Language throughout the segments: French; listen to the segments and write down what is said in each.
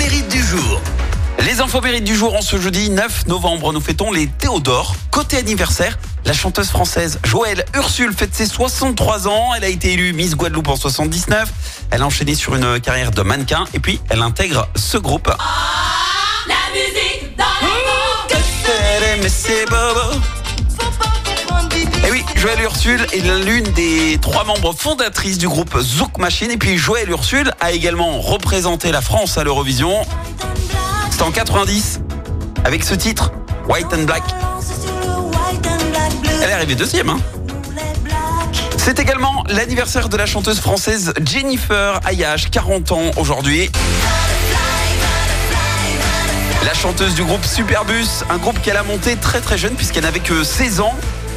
mérite du jour. Les infos mérites du jour en ce jeudi 9 novembre, nous fêtons les Théodore. Côté anniversaire, la chanteuse française Joëlle Ursule fête ses 63 ans. Elle a été élue Miss Guadeloupe en 79. Elle a enchaîné sur une carrière de mannequin et puis elle intègre ce groupe. La musique dans les Et Joëlle Ursule est l'une des trois membres fondatrices du groupe Zouk Machine. Et puis Joëlle Ursule a également représenté la France à l'Eurovision. C'était en 90 avec ce titre, White and Black. Elle est arrivée deuxième. Hein. C'est également l'anniversaire de la chanteuse française Jennifer Ayash, 40 ans aujourd'hui. La chanteuse du groupe Superbus, un groupe qu'elle a monté très très jeune puisqu'elle n'avait que 16 ans.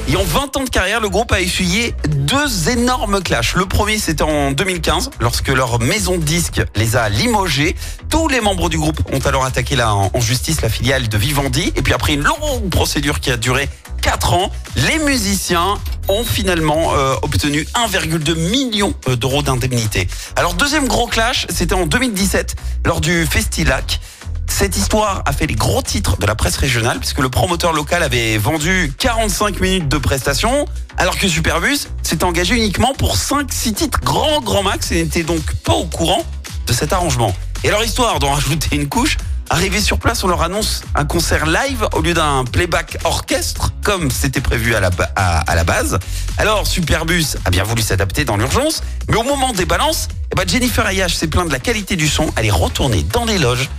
Et en 20 ans de carrière, le groupe a essuyé deux énormes clashs. Le premier, c'était en 2015, lorsque leur maison de disques les a limogés. Tous les membres du groupe ont alors attaqué la, en justice la filiale de Vivendi. Et puis après une longue procédure qui a duré 4 ans, les musiciens ont finalement euh, obtenu 1,2 million euh, d'euros d'indemnité. Alors deuxième gros clash, c'était en 2017 lors du Festilac. Cette histoire a fait les gros titres de la presse régionale puisque le promoteur local avait vendu 45 minutes de prestations alors que Superbus s'était engagé uniquement pour 5-6 titres grand grand max et n'était donc pas au courant de cet arrangement. Et alors histoire d'en rajouter une couche, Arrivé sur place, on leur annonce un concert live au lieu d'un playback orchestre, comme c'était prévu à la, base. Alors, Superbus a bien voulu s'adapter dans l'urgence, mais au moment des balances, eh ben Jennifer Ayash s'est plaint de la qualité du son. Elle est retournée dans les loges,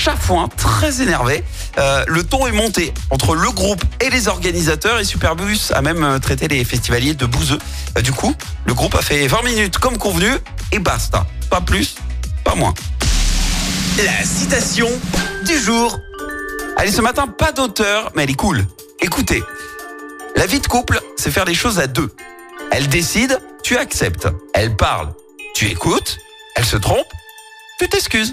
chafouin, très énervé. Euh, le ton est monté entre le groupe et les organisateurs et Superbus a même euh, traité les festivaliers de bouseux. Euh, du coup, le groupe a fait 20 minutes comme convenu et basta. Pas plus, pas moins. La citation du jour. Allez, ce matin, pas d'auteur, mais elle est cool. Écoutez, la vie de couple, c'est faire les choses à deux. Elle décide, tu acceptes. Elle parle, tu écoutes. Elle se trompe, tu t'excuses.